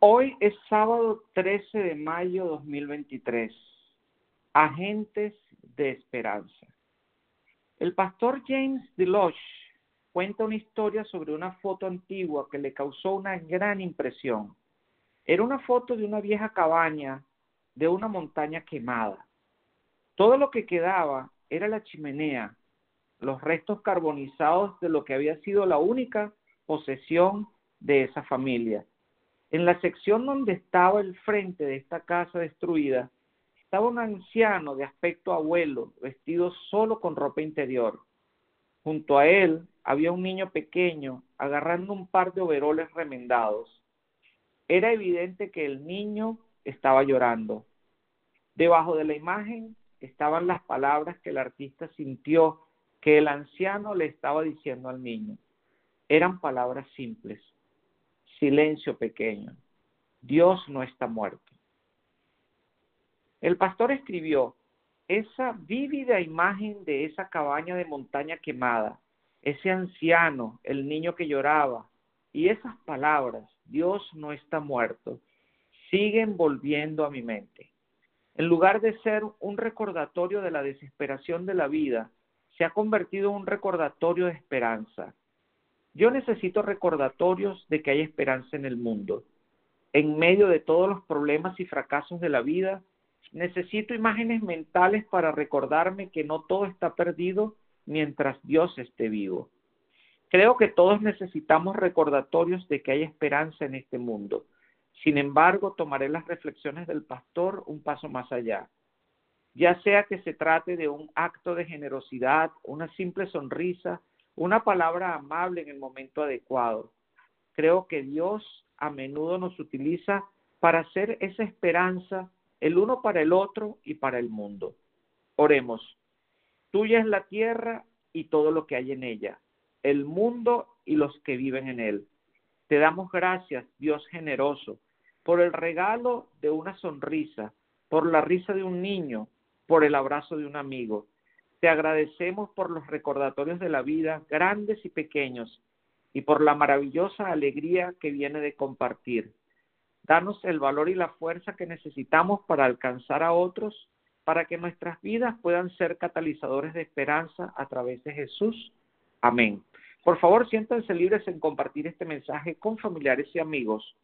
Hoy es sábado 13 de mayo 2023. Agentes de esperanza. El pastor James Deloche cuenta una historia sobre una foto antigua que le causó una gran impresión. Era una foto de una vieja cabaña de una montaña quemada. Todo lo que quedaba era la chimenea, los restos carbonizados de lo que había sido la única posesión de esa familia en la sección donde estaba el frente de esta casa destruida, estaba un anciano de aspecto abuelo, vestido solo con ropa interior. Junto a él había un niño pequeño agarrando un par de overoles remendados. Era evidente que el niño estaba llorando. Debajo de la imagen estaban las palabras que el artista sintió que el anciano le estaba diciendo al niño. Eran palabras simples silencio pequeño. Dios no está muerto. El pastor escribió, esa vívida imagen de esa cabaña de montaña quemada, ese anciano, el niño que lloraba, y esas palabras, Dios no está muerto, siguen volviendo a mi mente. En lugar de ser un recordatorio de la desesperación de la vida, se ha convertido en un recordatorio de esperanza, yo necesito recordatorios de que hay esperanza en el mundo. En medio de todos los problemas y fracasos de la vida, necesito imágenes mentales para recordarme que no todo está perdido mientras Dios esté vivo. Creo que todos necesitamos recordatorios de que hay esperanza en este mundo. Sin embargo, tomaré las reflexiones del pastor un paso más allá. Ya sea que se trate de un acto de generosidad, una simple sonrisa, una palabra amable en el momento adecuado. Creo que Dios a menudo nos utiliza para hacer esa esperanza el uno para el otro y para el mundo. Oremos. Tuya es la tierra y todo lo que hay en ella, el mundo y los que viven en él. Te damos gracias, Dios generoso, por el regalo de una sonrisa, por la risa de un niño, por el abrazo de un amigo. Te agradecemos por los recordatorios de la vida, grandes y pequeños, y por la maravillosa alegría que viene de compartir. Danos el valor y la fuerza que necesitamos para alcanzar a otros, para que nuestras vidas puedan ser catalizadores de esperanza a través de Jesús. Amén. Por favor, siéntanse libres en compartir este mensaje con familiares y amigos.